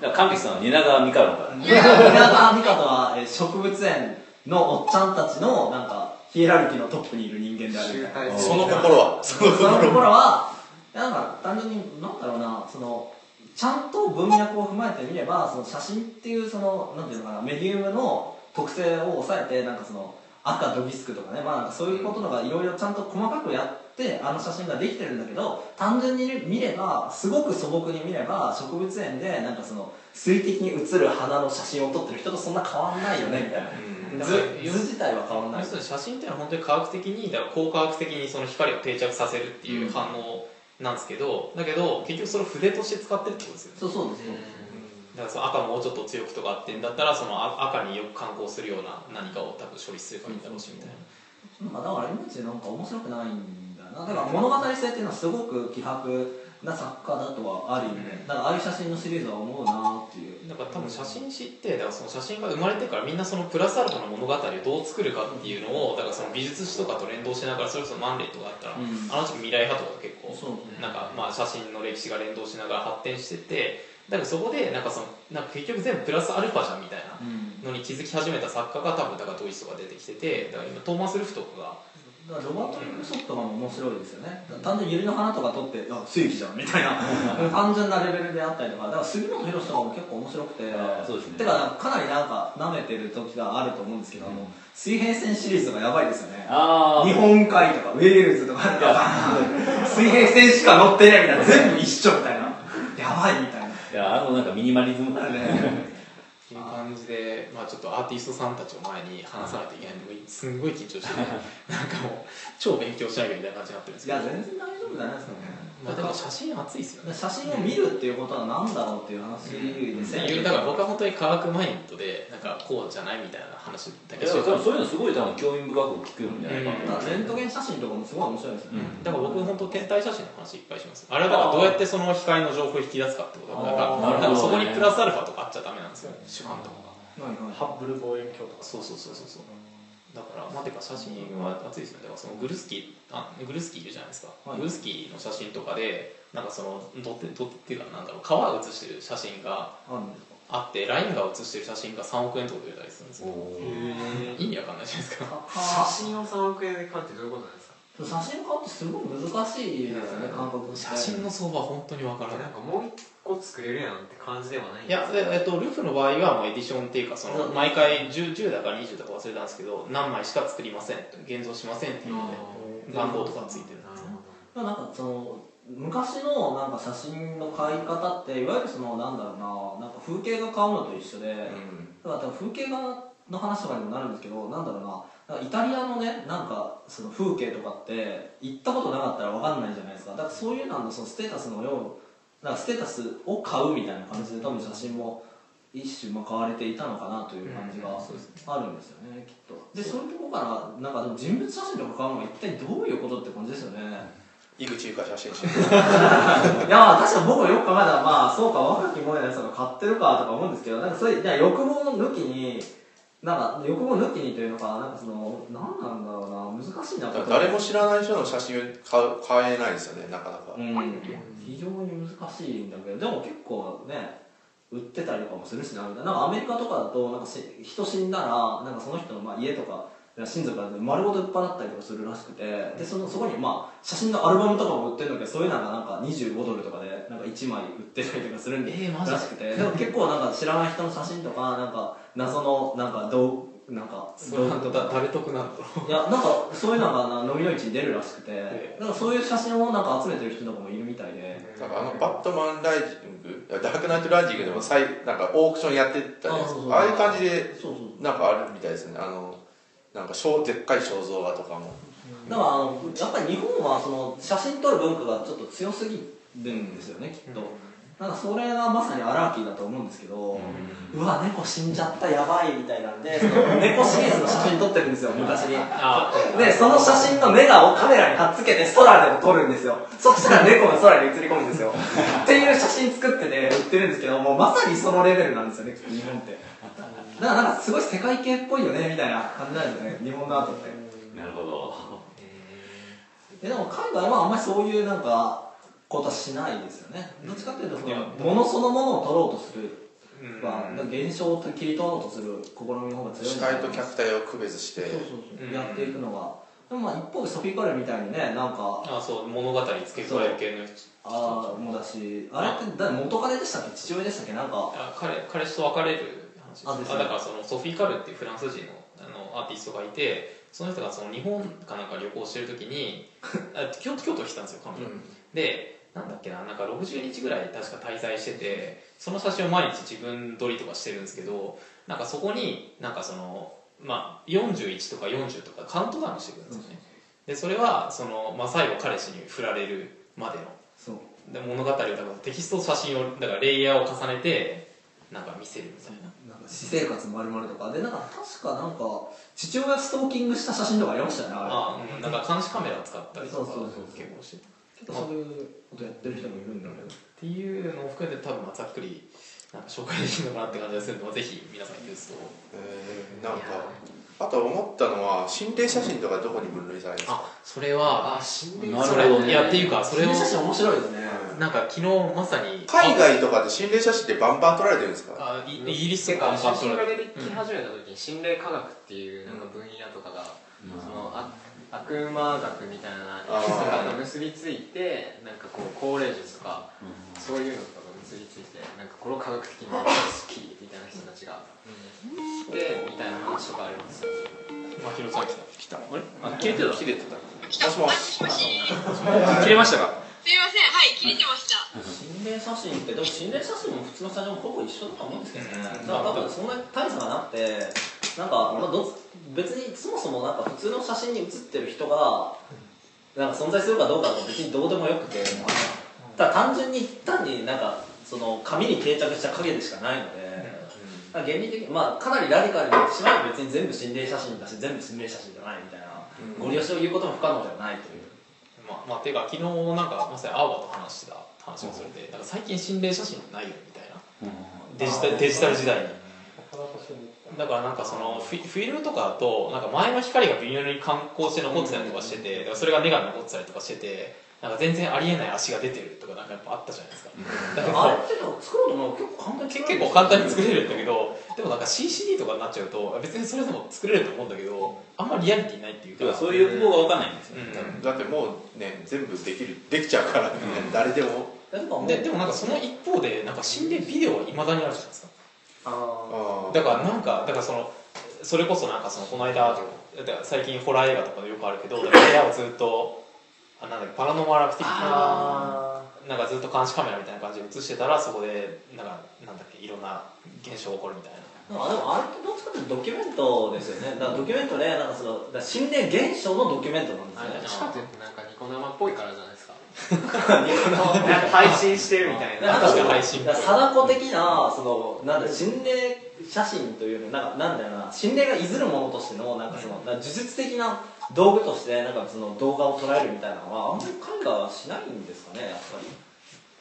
だから神木さんは蜷川美香のから。蜷川美香とは、えー植物園のおっちゃんたちのなんかヒエラルキーのトップにいる人間であるみたいな。その心は。その心はなんか単純に、なんだろうな、その、ちゃんと文脈を踏まえてみれば、その写真っていう、その、なんていうのかな、メディウムの特性を抑えて、なんかその、赤ドギスクとかね、まあなんかそういうこととかいろいろちゃんと細かくやって、あの写真ができてるんだけど、単純に見れば、すごく素朴に見れば、植物園で、なんかその、水滴に映る花の写真を撮ってる人とそんな変わんないよね、みたいな。図図自体は変わんない。写真っていうのは本当に科学的にだから高科学的にその光を定着させるっていう反応なんですけど、だけど結局それを筆として使ってるってことですよね。そうそうです。よ。だからその赤もうちょっと強くとかあってんだったらその赤赤によく観光するような何かを多分処理すればいいんだろうしみたいなまあ、だからいまいちなんか面白くないんだから物語性っていうのはすごく希薄な作家だとはある意味でだからああいう写真のシリーズは思うなっていう。だから多分写真誌ってだからその写真が生まれてからみんなそのプラスアルファの物語をどう作るかっていうのをだからその美術史とかと連動しながらそれこそマンレイとかあったら、うん。あの時未来派とか結構そうなんかまあ写真の歴史が連動しながら発展しててだからそこでなんかそのなんか結局全部プラスアルファじゃんみたいなうんのに気づき始めた作家が多分だからドイツとか出てきててだから今トーマス・ルフトとかだからロバート・リングソフトが面白いですよね。単純に百合の花とか撮ってあ水木じゃんみたいな 単純なレベルであったりとかだから杉本博とかも結構面白くて。あそうですね。てかかなりなんか舐めてる時があると思うんですけど、あの水平線シリーズとかやばいですよね。ああ日本海とかウェールズとか。水平線しか乗ってないみたいな。全部一緒みたいな。やばいみたいな。いやあのなんかミニマリズム感ね じで、まあ、ちょっとアーティストさんたちを前に話さないといけないんですんごい緊張しててなんかもう超勉強しなきゃみたいな感じになってるんですけど。いや全然大丈夫じゃないですかね。まあ、でも写真熱いですよね。写真を見るっていうことは何だろうっていう話ですよね。だから僕は本当に科学マインドでなんかこうじゃないみたいな話だいけしてるや多分そういうのすごい多分興味深く聞くんじゃないかな、だからレントゲン写真とかもすごい面白いですよね、だから僕本当天体写真の話いっぱいします。あれはだからどうやってその光の情報を引き出すかってこと。だからそこにプラスアルファとかあっちゃダメなんですよ主観とかハッブル望遠鏡とか。そうそうそうそうそう。だからまあてか写真は熱いですよね。だからそのグルスキーあグルスキーいるじゃないですか、はい。グルスキーの写真とかでなんかそのドってドっていうかなんだろう。川が写してる写真があってラインが写してる写真が3億円とかで売れたりするんですよ。へ意味わかんないじゃないですか。写真を3億円で買うってどういうことなんですか？写真買うってすごい難しいですよね写真の相場は本当にわからない。なんかもう一個作れるやんって感じではない。んいや、でえっと、ルフの場合はもうエディションっていうかそのうん。毎回 10, 10だか20だか忘れたんですけど何枚しか作りません現像しませんっていうので番号とかついてるんですなんかその昔のなんか写真の買い方っていわゆるそのなんだろうななんか風景画買うのと一緒で、だから風景画の話とかにもなるんですけどなんだろうなイタリアのねなんかその風景とかって行ったことなかったら分かんないじゃないですか。だからそういうののそのステータスのようなんかステータスを買うみたいな感じで多分写真も一種まあ買われていたのかなという感じがあるんですよねきっと。でそう。いうとこからなんかでも人物写真とか買うのは一体どういうことって感じですよね。井口優香写真集。いやまあ確かに僕もよく考えたらまあそうか若き萌えのやつが買ってるかとか思うんですけどなんかそういういや欲望抜きになんか欲望抜きにというのかなんかその何なんだろうな難しいな誰も知らない人の写真を買えないですよねなかなか、うん。非常に難しいんだけどでも結構ね売ってたりとかもするしなみたいな。なんかアメリカとかだとなんかし人死んだらなんかその人のまあ家とか親族が丸ごと売っ払ったりとかするらしくて。でそのそこにまあ写真のアルバムとかも売ってるんだけどそういうのがなんか25ドルとかでなんか1枚売ってたりとかするんで、えーマジらしくて。でも結構なんか知らない人の写真とかなんか謎のなんか道なんかそれはだ。誰得ないやなんかそういうのがな蚤の市に出るらしくて。えなんかそういう写真をなんか集めてる人とかもいるみたいで。なんかあのバットマンライジングダークナイトライジングでも再なんかオークションやってたりあそうそう。ああいう感じでなんかあるみたいですね。あのなんか小でっかい肖像画とかも。だからあのやっぱり日本はその写真撮る文化がちょっと強すぎるんですよね、きっと、なんかそれがまさにアラーキーだと思うんですけど、うわ猫死んじゃったやばいみたいなんでその 猫シリーズの写真撮ってるんですよ昔に。あでその写真のネガをカメラに貼っつけて空でも撮るんですよ。そしたら猫が空に映り込むんですよ。っていう写真作ってて売ってるんですけどもうまさにそのレベルなんですよねきっと日本って。だからなんかすごい世界系っぽいよねみたいな感じなんですよね日本のアートって。なるほど。えでも海外はあんまりそういうなんかことはしないですよね。どっちかっていうとそのものそのものを取ろうとする。うん。は現象を切り取ろうとする試みの方が強いん主じゃない体と客体を区別して。そうそうやっていくのが。でもまあ一方でソフィー・カレルみたいにねなんかあそう物語付け加える系の人。ああもだしあれって誰元彼でしたっけ？父親でしたっけ？なんか。あ彼彼氏と別れる話ですあだからそのソフィー・カルっていうフランス人のあのアーティストがいてその人がその日本かなんか旅行してる時に あ京都京都来たんですよ彼女、でなんだっけななんか60日ぐらい確か滞在しててその写真を毎日自分撮りとかしてるんですけどなんかそこになんかそのまあ41とか40とかカウントダウンしてくるんですよね、でそれはその、まあ、最後彼氏に振られるまでのそう。で物語をだからテキストと写真をだからレイヤーを重ねてなんか見せるみたいな。なんか私生活まるまるとか。でなんか確かなんか父親ストーキングした写真とかありましたよねああうん。なんか監視カメラを使ったりとかそうそうそうそう。結構してたれ結構そういうことやってる人もいるんだけどっていうのを含めて多分まあざっくりなんか紹介できるのかなって感じがするのでぜひ皆さんユースを。えーなんかあと思ったのは心霊写真とかどこに分類されるんですか？あそれはあ心霊なるそほどねれいやっていうかそれを写真面白いですねなんか？昨日まさに海外とかで心霊写真ってバンバン撮られてるんですか？あいイギリスてかとか写真が出てき始めた時に心霊科学っていうなんか分野とかが、そのあ悪魔学みたいなあーとかと結びついてなんかこう高齢術とかそういうのとかが結びついてなんかこれを科学的に好きみたいな人たちが。でみたいな話とかあります。よまあヒロさん来た。来たあれ？あ切れてた？切れてた。もしもし。もし切れましたか？すいません。はい切れてました。心霊写真ってでも心霊写真も普通の写真もほぼ一緒だと思うんですけどね、うん。だから多分そんなに大差がなくてなんか、まあ、ど別にそもそもなんか普通の写真に写ってる人がなんか存在するかどうかは別にどうでもよくてただ単純に単になんかその紙に定着した影でしかないので、原理的にまあかなりラディカルに言ってしまえば別に全部心霊写真だし全部心霊写真じゃないみたいな、ご利用しを言うことも不可能ではないという。まあまあていうか昨日なんかまさに青葉と話してた話もそれでなんか最近心霊写真ないよみたいな。デジタルデジタル時代にだからなんかそのフィフィルムとかだとなんか前の光が微妙に観光して残ってたりとかしててそれが根が残ってたりとかしててなんか全然ありえない足が出てるとかなんかやっぱあったじゃないですか。だけどあれってでも作ろうと思うと結構簡単にけ結構簡単に作れるんだけどでもなんか CCD とかになっちゃうと別にそれでも作れると思うんだけどあんまリアリティないっていうか。そういう欲望が分かんないんですよ、うん。だってもうね全部できるできちゃうからね、誰でも。ででもなんかその一方でなんか心霊ビデオはいまだにあるじゃないですか。ああーだからなんかだからそのそれこそなんかそのこの間だから最近ホラー映画とかでよくあるけど だから部屋をずっとあなんだっけパラノマルアクティビティあなんかずっと監視カメラみたいな感じで映してたらそこでなんかなんだっけいろんな現象が起こるみたいな。ーでもあれってどっちかというとドキュメントですよね。だからドキュメントでなんかその心霊現象のドキュメントなんですあよね。れどっちかっていうとなんかニコ生っぽいからじゃないですか配信してるみたいな。なんか確かに。配信貞子的なそのなんだ心霊写真というのなんかなんだよな。心霊がいずるものとしてのなんかその、なんか呪術的な道具としてなんかその動画を捉えるみたいなのはあんまり彼らはしないんですかねやっぱり。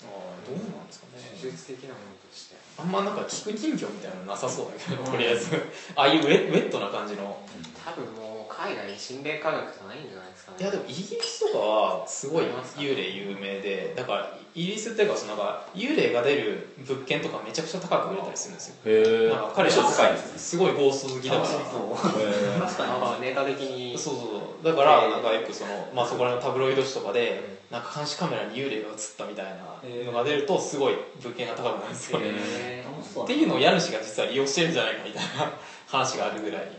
あーどうなんですかね。技術的なものとして。あんまなんか聞く人魚みたいなのなさそうだけどとりあえず。ああいうウェウェットな感じの。多分もう海外に心霊科学じゃないんじゃないですかね。いやでもイギリスとかはすごい幽霊有名でだからイギリスっていうかそのなんか幽霊が出る物件とかめちゃくちゃ高く売れたりするんですよ。へなんか彼氏は高いんですすごいゴースト好きだからそう確かになんかネタ的に。そうそうそう。だからなんかよくその、まあ、そこらのタブロイド紙とかでなんか監視カメラに幽霊が映ったみたいなのが出るとすごい物件が高くなるんですよ、っていうのを家主が実は利用してるんじゃないかみたいな話があるぐらい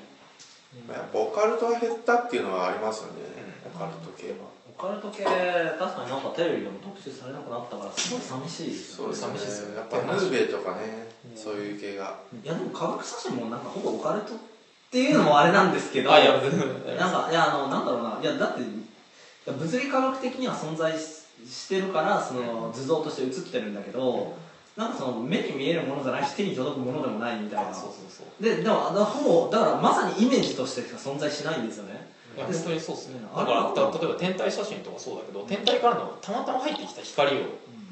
やっぱオカルトが減ったっていうのはありますよね、オカルト系は。オカルト系確かになんかテレビでも特集されなくなったからすごい寂しいですそうですね。寂しいですよやっぱヌーベとかね、そういう系が。いやでも科学写真もなんかほぼオカルトっていうのもあれなんですけどあいや全然。なんかいやあのなんだろうないやだって物理科学的には存在ししてるからその図像として映ってるんだけどなんかその目に見えるものじゃないし手に届くものでもないみたいな。あそうそうそう。ででもあのほぼだからまさにイメージとしてしか存在しないんですよね。いや本当にそうですね。あだからた例えば天体写真とかそうだけど天体からのたまたま入ってきた光を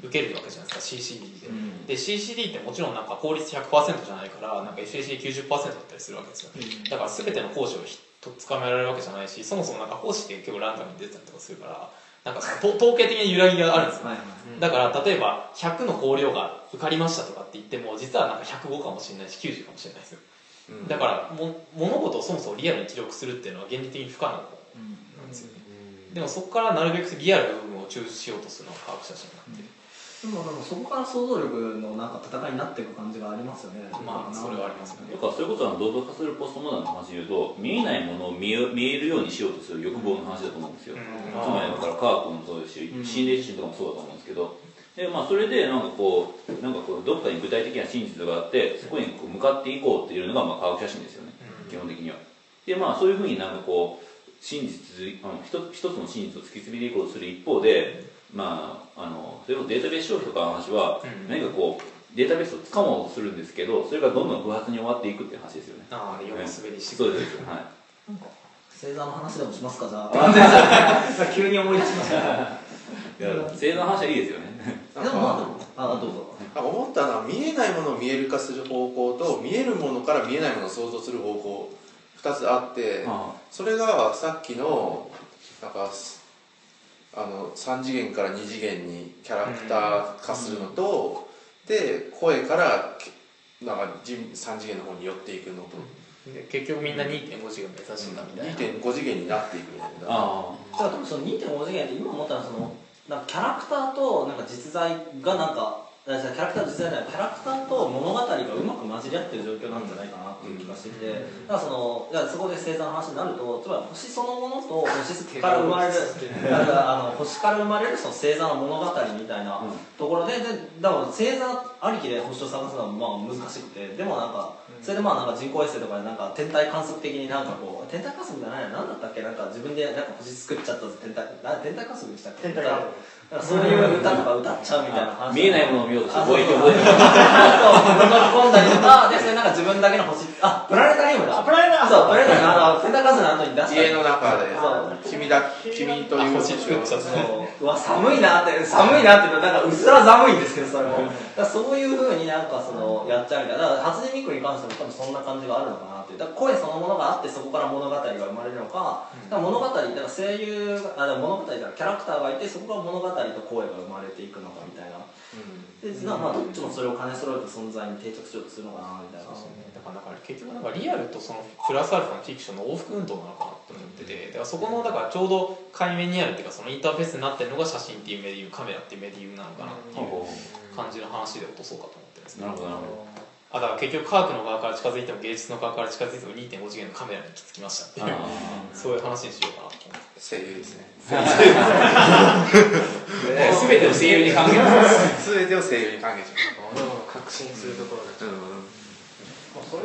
受けるわけじゃないですか CCD で、うん。で CCD ってもちろんなんか効率100%じゃないからなんか FAC90% だったりするわけですよ。だから全ての工事をひとつかめられるわけじゃないしそもそもなんか星って結構ランダムに出てたりとかするからなんか統計的な揺らぎがあるんですよ。はいはい。だから例えば100の香料が受かりましたとかって言っても実はなんか105かもしれないし90かもしれないですよ。うん。だからも物事をそもそもリアルに記録するっていうのは原理的に不可能なんですよね。でもそこからなるべくリアルな部分を抽出しようとするのが科学写真なんで、でもでもそこから想像力のなんか戦いになっていく感じがありますよね。まあそれはありますよね。だからそれこそあの道徳化するポストモダンの話で言うと見えないものを見え見えるようにしようとする欲望の話だと思うんですよ、うん。つまりだから科学もそうですし心霊写真とかもそうだと思うんですけど。で、まあ、それでなんかこうなんかこうどっかに具体的な真実があってそこにこう向かっていこうっていうのがまあ科学写真ですよね、基本的には。でまあそういうふうになんかこう真実あの一つ一つの真実を突き詰めていこうとする一方でまああのそれこそデータベース消費とかの話はうん。何かこうデータベースをつかもうとするんですけどそれがどんどん不発に終わっていくっていう話ですよね。ああ横滑りしてそうですはい。星座の話でもしますか？じゃあ急に思い出しました。いや星座の話はいいですよね。でもまあどうぞ。思ったのは見えないものを見える化する方向と見えるものから見えないものを想像する方向2つあってあそれがさっきのなんかあの3次元から2次元にキャラクター化するのと、で声からなんか3次元の方に寄っていくのと。で結局みんな2.5次元目指してたみたいな、2.5次元になっていくみたいなあだから多分その2.5次元って今思ったのはそのなんかキャラクターとなんか実在がなんかキャラクターと実在じゃないキャラクターと物語がうまく混じり合ってる状況なんじゃないかなっていう気がしてきて、だからそのいやそこで星座の話になるとつまり星そのものと星から生まれるだからあの星から生まれるその星座の物語みたいなところででだから星座ありきで星を探すのはまあ難しくてでもなんかそれでまあなんか人工衛星とかでなんか天体観測的になんかこう天体観測じゃないな何だったっけ？なんか自分でなんか星作っちゃった天体な天体観測でしたっけ？天体観測そういう歌とか歌っちゃうみたいな話。見えないものを見ようとしてあそう覚えて そう覚えてそう飲み込んだりとかでそれなんか自分だけの星あプラネタリウムだ。あプラネタそう。プラネタリウムあの天体観測の後に出した。家の中でそう君だ君という。あ星作っちゃった。そう。うわ寒いなって寒いなってなんかうすら寒いんですけどそれもそういうふうになんかそのやっちゃうみたいなだから初音ミクに関しても多分そんな感じがあるのかなっていう。だから声そのものがあってそこから物語が生まれるのか,、だから物語だから声優があだから物語だからキャラクターがいてそこから物語と声が生まれていくのかみたいな。でなまあどっちもそれを兼ね揃えた存在に定着しようとするのかなみたいな。そうね。だからなんか結局なんかリアルとそのプラスアルファのフィクションの往復運動なのかなと思っててだからそこのだからちょうど海面にあるっていうかそのインターフェースになってるのが写真っていうメディウムカメラっていうメディウムなのかなっていう感じの話で落とそうかと思ってるんですね。なるほどなるほあだから結局科学の側から近づいても芸術の側から近づいても2.5次元のカメラに行き着きましたっていうあ そういう話にしようかなと思って声優ですね。全てを声優に還元する。全てを声優に還元し確信するところがます、まあ、それ、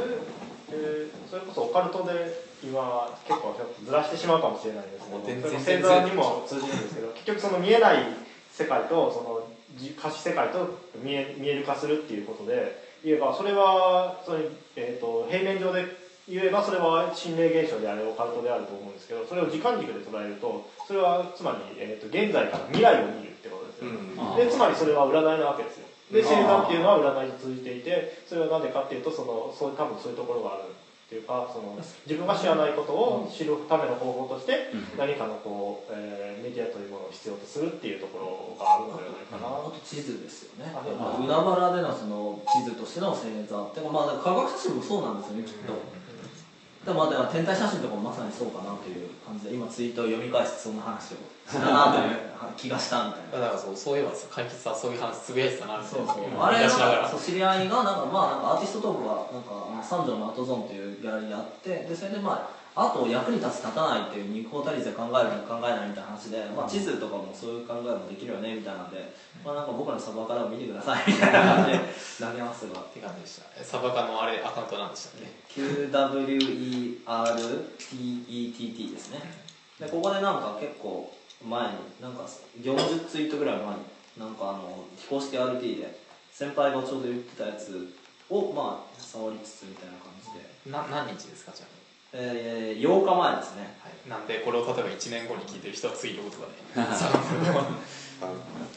えーそれこそオカルトで今結構ちょっとずらしてしまうかもしれないですけどもう全然それも星座にも通じるんですけど結局その見えない世界とそのじ可視世界と見え見える化するっていうことで言えばそれはその、えー、と平面上で言えばそれは心霊現象であれオカルトであると思うんですけどそれを時間軸で捉えるとそれはつまり、えー、と現在から未来を見るってことですよ、うん。あでつまりそれは占いなわけですよ。で星座っていうのは占いに通じていてそれは何でかっていうとそのそう多分そういうところがあるっていうかその自分が知らないことを知るための方法として何かのこう、えーメディアというものを必要とするっていうところがあるのではないかな。あと地図ですよね。海原でのその地図としての星座ってまあ科学写真もそうなんですよねきっと、でもまあだから天体写真とかもまさにそうかなという感じで今ツイートを読み返してそんな話をしたなという気がしたみたいな。だからそうそういえば解決はそういう話つぶやいてたなみたいな。今あれな思い出しながら。んかそう知り合いがなんかまあなんかアーティストトークがなんか三条のアートゾーンっていうギャラリーであってでそれでまあアートを役に立つ立たないっていう二項対立で考えるの考えないみたいな話で、まあ、地図とかもそういう考えもできるよねみたいなんで、まあ、なんか僕らのサバからを見てくださいみたいな感じで。投げますがって感じでした。えサバカのあれアカウントなんでしたっけ？QWERTETT ですね。でここでなんか結構前になんか40ツイートぐらい前になんかあの非公式 RT で先輩がちょうど言ってたやつをまあ触りつつみたいな感じで、な何日ですかちなみにえー、8日前ですね。はい、なんでこれを例えば1年後に聞いてる人はツイートとかで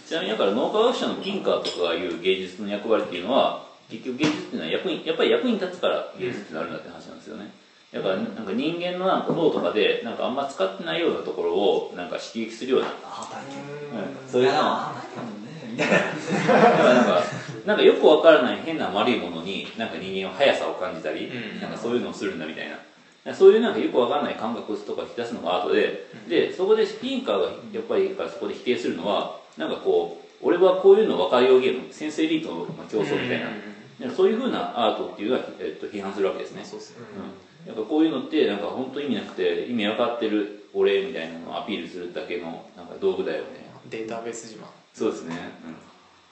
ちなみにだから脳科学者の金貨とかいう芸術の役割っていうのは結局芸術っていうのは役にやっぱり役に立つから芸術ってなるんだって話なんですよね。だからなんか人間のなんか脳とかでなんかあんま使ってないようなところをなんか刺激するような、そういうのは。なだからなんかなんかよくわからない変な悪いものになんか人間は速さを感じたり、うん。なんかそういうのをするんだみたいな そういうなんかよくわからない感覚とか引き出すのがアートで、でそこでピンカーがやっぱりそこで否定するのはなんかこう俺はこういうの分かるようゲーム先生リートの競争みたいな、そういうふうなアートっていうのは、えっと、批判するわけですね。そうですね。うん、なんかこういうのってなんか本当意味なくて意味分かってる俺みたいなのをアピールするだけのなんか道具だよね。データベース自慢。そうですね、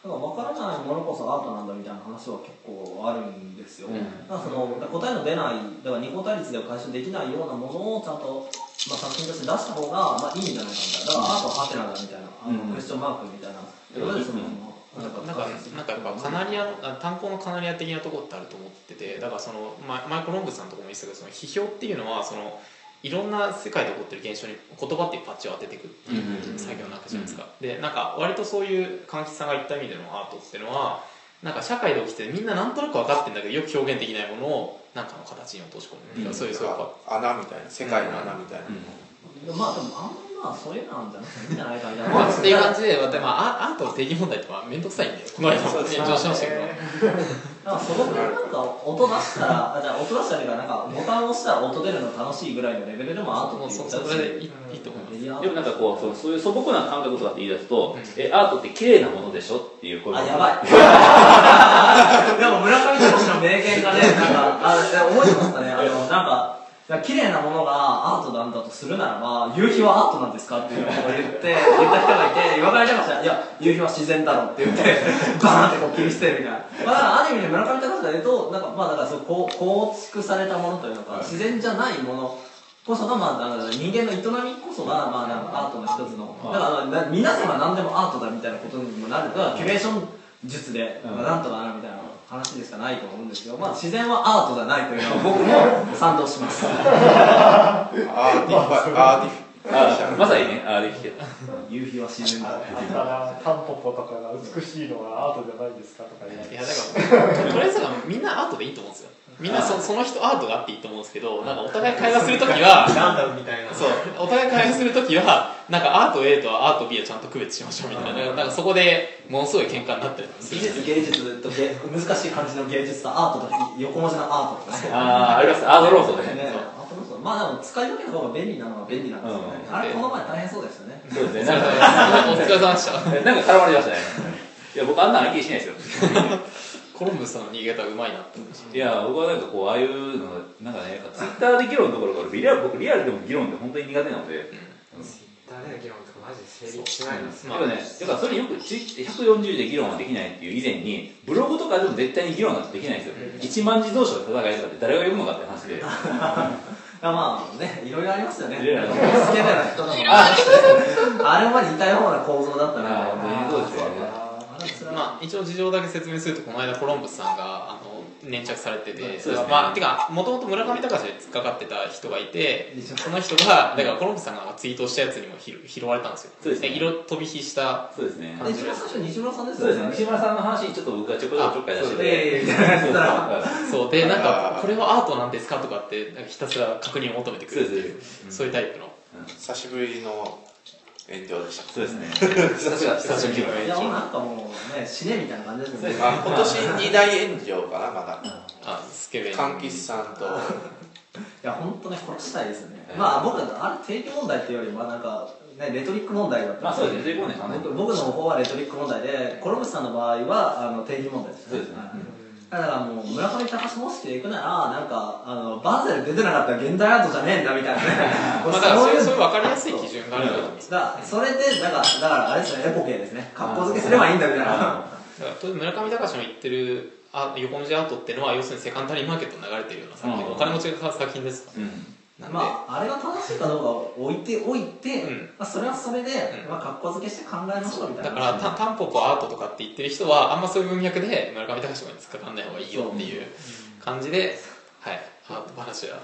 だから分からないものこそアートなんだみたいな話は結構あるんですよ、うん。だからその答えの出ないだから二項対立では解消できないようなものをちゃんと、まあ、作品として出した方が、まあ、いいんじゃないかみたいなだからアートはハテナだみたいな、あのうんクエスチョンマークみたいな、うんそのなんかなんかなんかやっぱカナリア炭鉱のカナリア的なところってあると思っててだからそのママイコロンブスさんとかも言ってたけどその批評っていうのはそのいろんな世界で起こってる現象に言葉っていうパッチを当てていくっていう作業なわけじゃないですか、でなんか割とそういう柑橘さんが言った意味でのアートっていうのはなんか社会で起きてみんななんとなく分かってるんだけどよく表現できないものをなんかの形に落とし込むっていうか、そういうそういうパ穴みたいな世界の穴みたいな、まあでもあんままそういうのなんじゃなくてい。いんじゃないかみたいな、まあ、っていう感じで、でまあ、アアートの定義問題ってまあ面倒くさいんで、この間も炎上しましたけど、なんかそこでなんか音出したら、あじゃあ音出したらいなんかボタンを押したら音出るの楽しいぐらいのレベルでもアートもうそっていうそれでいいと思います。いやでもなんかこうそのそういう素朴な感覚とかって言い出すと、えアートって綺麗なものでしょ？っていう声あ、やばい。でも村上隆の名言がね、なんか、あ思い出ましたね。あの、なんか、綺麗なものがアートなんだとするならば、夕日はアートなんですかっていうのを言って、言った人がいて、言われてました。いや、夕日は自然だろって言って、バーンってこう切り捨てるみたいな。まあ、だからある意味で村上隆で言うと、なんか、まあだからそう、こう構築されたものというのか、自然じゃないもの、こそが、まあ、だから人間の営みこそが、まあ、なんかアートの一つの、だから、まあ、皆様何でもアートだみたいなことにもなる。から、キュレーション術で、まあ、なんとかなるみたいな話でしかないと思うんですけど、まあ、自然はアートじゃないというのは、僕も賛同します。アーティファアーティフあまさにねあーできてた夕日は自然だ。だからタンポポとかが美しいのはアートじゃないですかとかいやだからとりあえずはみんなアートでいいと思うんですよみんなそその人アートがあっていいと思うんですけどなんかお互い会話するときはガンダムみたいなそうお互い会話するときはなんかアート A とアート B はちゃんと区別しましょうみたいな。なんかそこでものすごい喧嘩になったりとかする。美術、芸術と芸難しい感じの芸術とアートと横文字のアートとかね。あーあります。アートローソでね、ねアートローソン。まあでも使い分けた方が便利なのは便利なんですよね。うん。あれ、この前大変そうですよね。そうですね。おなんか 疲れ様でした。なんか絡まれましたね。いや僕あんな相手しないですよコロンブスさんの逃げ方うまいなって思いましたいや僕はなんかこうああいうのなんかねツイッターで議論のところからリアル僕リアルでも議論って本当に苦手なので、誰の議論とかマジで成立しないですまあだからね、だからそれよくツイ140で議論はできないっていう以前にブログとかでも絶対に議論なんてできないんですよ、1万字同士の戦いとかって誰が読むのかって話で。まあね、いろいろありますよね。いろいろありますスケベな人とか。あれまで似たような構造だったら、あーそうですよねまあ、一応事情だけ説明するとこの間コロンブスさんがあの粘着されてて、そうですね。まあ、てかもともと村上隆で突っかかってた人がいてその人がだからコロンブスさんがツイートしたやつにも拾拾われたんですよ。そうですね。色飛び火したそうですね。で一番最初西村さんですよそうですね。西村さんの話にちょっと僕がちょこちょこちょっかい出して。いやいやいやみたいなやつだそうでなんかこれはアートなんですかとかってなんかひたすら確認を求めてくるっていうそういうタイプの。久しぶりの炎上でした。そうですね。久しぶり久しぶりのいやもうなんかもうね、死ねみたいな感じですよね。あ今年二大炎上かなまだ。あスケベ柑橘さんと。いや、本当ね、殺したいですよね。まあ僕はあれ定義問題っていうよりは、なんか、ね、レトリック問題だったまあそうですね。僕僕の方はレトリック問題で、コロムスさんの場合はあの定義問題ですそうですね。はいだからもう村上隆方式で行くならなんかあのバゼル出てなかったら現代アートじゃねえんだみたいなね。まあ、だからそういうそういう分かりやすい基準があるんだと思うん。ですそれでだからだからあれですよねエポケーですね。格好付けすればいいんだみたいな。だから当然村上隆の言ってるあ横文字アートっていうのは要するにセカンダリーマーケットに流れてるような作品、うん。お金持ちが買う作品ですうんまああれが正しいかどうかを置いておいて、うん。まあ、それはそれで、うん。まあ格好付けして考えましょうみたいな。だからタタンポポアートとかって言ってる人はあんまそういう文脈で村上隆に突っかかんない方がいいよっていう感じで、はいアート話は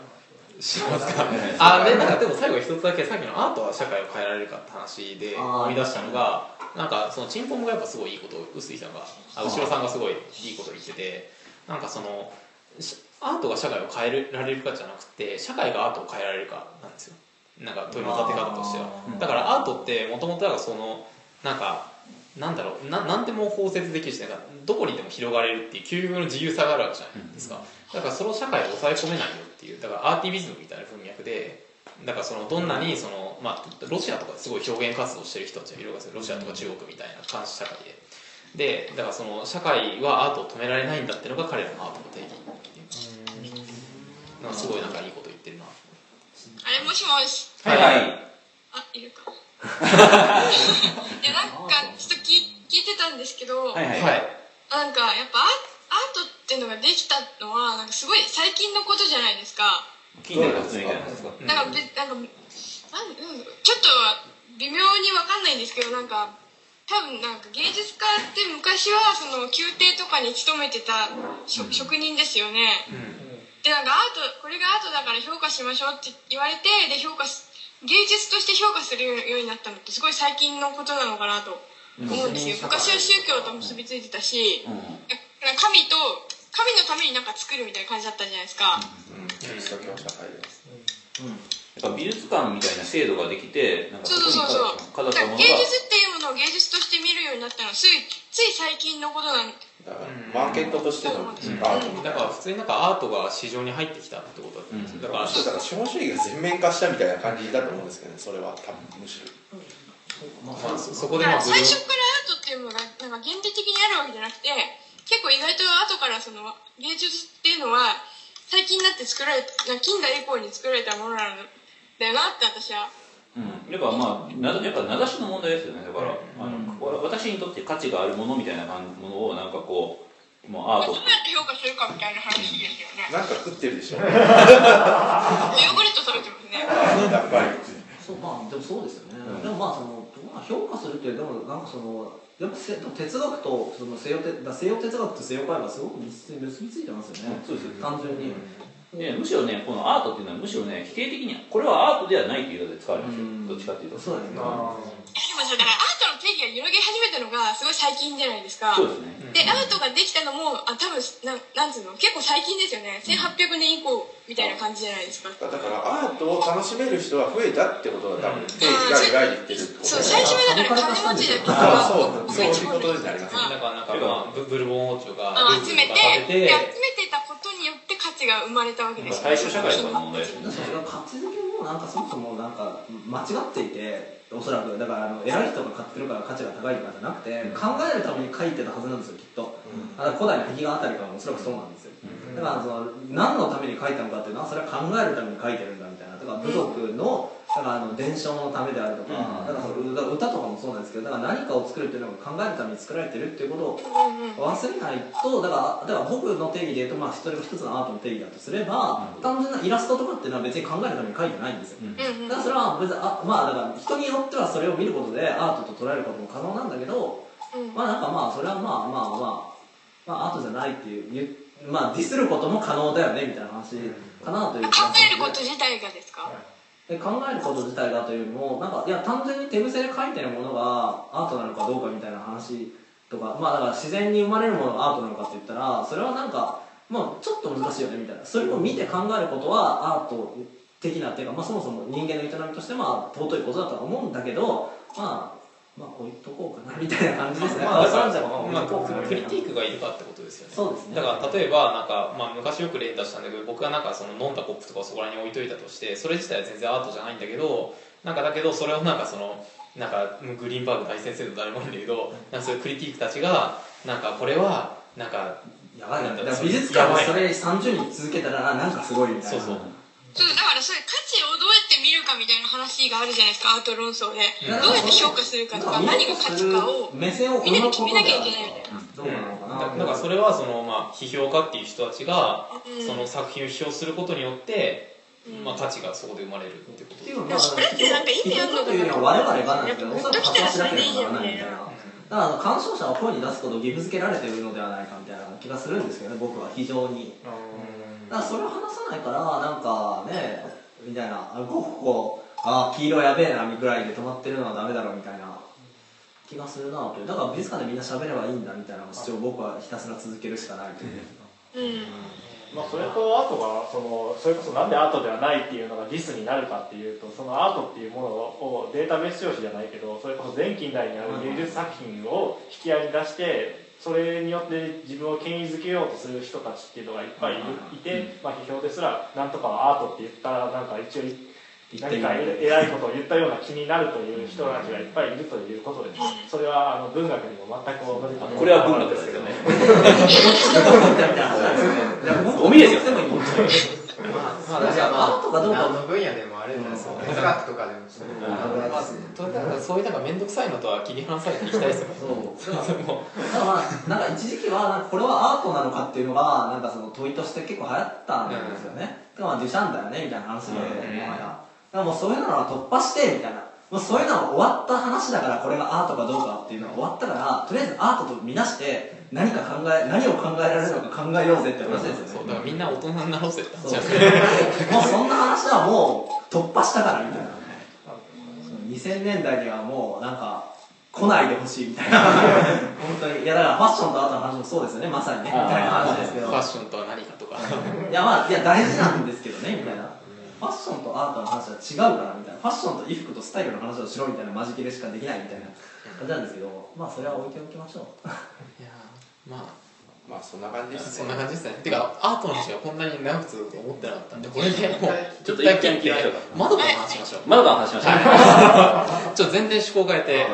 しますか。あでなんかでも最後に一つだけさっきのアートは社会を変えられるかって話で思い出したのがなんかそのチンポムがやっぱすごいいいことを臼井さんがあ後ろさんがすごいいいことを言っててなんかそのしアートが社会を変えられるかじゃなくて社会がアートを変えられるかなんですよ。なんか問いの立て方としては。だからアートってもともとはそのなんかなんだろうななんでも包摂できるしなんか。どこにでも広がれるっていう究極の自由さがあるわけじゃないですか。だからその社会を抑え込めないよっていうだからアーティビズムみたいな文脈でだからそのどんなにその、まあ、ロシアとかですごい表現活動してる人たちがいるわけですよ。ロシアとか中国みたいな監視社会で。でだからその社会はアートを止められないんだっていうのが彼らのアートの定義なんかすごいなんかいいこと言ってるな。あれもしもし。はいはい。あいるか。いやなんかちょっと聞い聞いてたんですけど、はいはい。はい。なんかやっぱアアートっていうのができたのはなんかすごい最近のことじゃないですか。近代発みたいなですか。なんかべなんかなんうん。ちょっと微妙にわかんないんですけどなんか多分なんか芸術家って昔はその宮廷とかに勤めてた職職人ですよね、でなんかアートこれがアートだから評価しましょうって言われてで評価す芸術として評価するようになったのってすごい最近のことなのかなと思うんですよ、昔は宗教と結びついてたし、なんか神と神のためになんか作るみたいな感じだったじゃないですか、キリスト教社会でやっぱ美術館みたいな制度ができてなんかそうそそうそうそう。芸術っていうものを芸術として見るようになったのはついつい最近のことなんだからマーケットとしてのアート。だから普通になんかアートが市場に入ってきたってことだと思うんですよ。だからむしろだから資本主義が全面化したみたいな感じだと思うんですけどねそれは多分むしろ。まあそそこでだまあ最初からアートっていうのがなんか原理的にあるわけじゃなくて結構意外と後からその芸術っていうのは最近になって作られた近代以降に作られたものなんだよなって私はうん、やっぱまあなやっぱ名指しの問題ですよねだから、あのわ私にとって価値があるものみたいな感じものをなんかこうもうアート。どうやって評価するかみたいな話ですよね。なんか食ってるでしょ。ヨーグルト食べてますね。やっぱりそうまあでもそうですよね、でもまあその、まあ、評価するっていうでもなんかそのやっぱせ哲学とその西洋哲だ西洋哲学と西洋絵画がすごく密接に結びついてますよね、そうですよね。単純に、ね、むしろねこのアートっていうのはむしろね否定的にこれはアートではないという言い方で使われますよ、うん。どっちかっていうと。そうですね。でもさだからアートの定義が揺らぎ始めたのがすごい最近じゃないですか。そうですね。でアートができたのもあ多分なんなんつうの結構最近ですよね。1800年以降みたいな感じじゃないですか。だからアートを楽しめる人が増えたってことが多分定義が揺らいでいってるってことそう最初はだから金持ちだけあそうそういうことになりますね。なん。かなんかまあブブルボン王朝が集めて集めて値が生まれたわけですよ大衆社会とかの問題ですよね。価値づけもなんかそもそもなんか間違っていておそらく。だからあの偉い人が買ってるから価値が高いとかじゃなくて、考えるために書いてたはずなんですよきっと、だから古代の壁画あたりからもおそらくそうなんですよ、だからその何のために書いたのかっていうのはそれは考えるために書いてるんだみたいなだから部族のだからあの伝承のためであるとか,、だから歌歌とかもそうなんですけどだから何かを作るっていうのが考えるために作られてるっていうことを忘れないとだからだから僕の定義で言うとまあそれが一つのアートの定義だとすれば、単純なイラストとかっていうのは別に考えるために書いてないんですよ、だからそれは別にあまあだから人によってはそれを見ることでアートと捉えることも可能なんだけどうん。まあなんかまあそれはまあまあまあまあアートじゃないっていうまあディスることも可能だよねみたいな話。かなという考気がする。えること自体がですか？で考えること自体がというよりもなんかいや単純に手癖で書いてるものがアートなのかどうかみたいな話とかまあだから自然に生まれるものがアートなのかって言ったらそれはなんかまあちょっと難しいよねみたいなそれを見て考えることはアート的なっていうか、まあ、そもそも人間の営みとしてまあ尊いことだとは思うんだけどまあまあ置いとこうかなみたいな感じですね。まあ、だからそうなんじゃまあ置いまあとこうかなクリティークがいるかってことですよね。そうですね。だから例えばなんか、まあ、昔よく例に出したんだけど僕がなんかその飲んだコップとかをそこらに置いといたとしてそれ自体は全然アートじゃないんだけどなんかだけどそれをなんかそのなんかグリーンバーグ大先生と誰もいるんだけどなんかそういうクリティークたちがなんかこれはなんかやばいな。美術館でそれ30人続けたらなんかすごいみたいな。そうそうそうだからそういう価値をどうやって見るかみたいな話があるじゃないですかアート論争で。うん。どうやって評価するかとか何が価値かを目線をみんなで決めなきゃいけないみたいな。どうなのかな、だだからそれはその、まあ、批評家っていう人たちがうん。その作品を批評することによって、うん。まあ、価値がそこで生まれるってこと。っていうのでもそれってなんか意味あるのかなという。のは我々がなんですけどおそらく発話しなければならないみたいな。うんだから鑑賞者を声に出すことを義務付けられているのではないかみたいな気がするんですけどね僕は非常にだからそれを話さないからなんかねみたいな。あゴッホあ黄色やべえなぐらいで止まってるのはダメだろみたいな。気がするなという。だから美術館でみんな喋ればいいんだみたいな主張を僕はひたすら続けるしかないという。うんまあ、それとあとがそのそれこそなんでアートではないっていうのがディスになるかっていうとそのアートっていうものをデータベース用紙じゃないけどそれこそ全近代にある芸術作品を引き合いに出してそれによって自分を権威づけようとする人たちっていうのがいっぱいいて、まあ、批評ですらなんとかアートって言ったらなんか一応何か偉いことを言ったような気になるという人たちがいっぱいいるということです。それはあの文学にも全く同じこれは文学ですよね。ゴミですよ。まあ、だから、まあ、アートかどうか何の分野でもあるんじゃないですか、哲学とかでもそういうまあ、とだからそういうなんか面倒くさいのとは切り離されていきたいですよねそう。だまあなんか一時期はなんかこれはアートなのかっていうのがなんかその問いとして結構流行ったんですよね、だからまあデュシャンだよねみたいな話で、うん。もはや。だからもうそういうのは突破してみたいな。もうそういうのは終わった話だからこれがアートかどうかっていうのは終わったからとりあえずアートとみなして何か考え何を考えられるのか考えようぜって話ですよね。そうだからみんな大人になろうぜって話もうそんな話はもう突破したからみたいな。2000年代にはもうなんか来ないでほしいみたいな。本当に。いやだからファッションとアートの話もそうですよね。まさにね。みたいな話ですけど。ファッションとは何かとか。いやまあいや大事なんですけどねみたいなファッションとアートの話は違うからみたいな。ファッションと衣服とスタイルの話をしろみたいなマジ切れしかできないみたいな。感じなんですけどまあそれは置いておきましょう。いやーまあまあそんな感じですそんな感じですね。てかアートの話がこんなに長く続くと思ってなかった。んでこれでもうちょっと一回切りましょうか。窓から話しましょう。まだ話しましょう ちょっと全然思考変えて。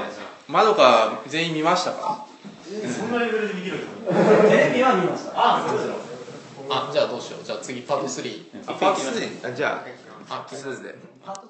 まどか全員見ましたか？そんなレベルで見るテレビは見ました。あそうですよあじゃあどうしよう。じゃあ次パート3あパート3あじゃあ。あそうですねパート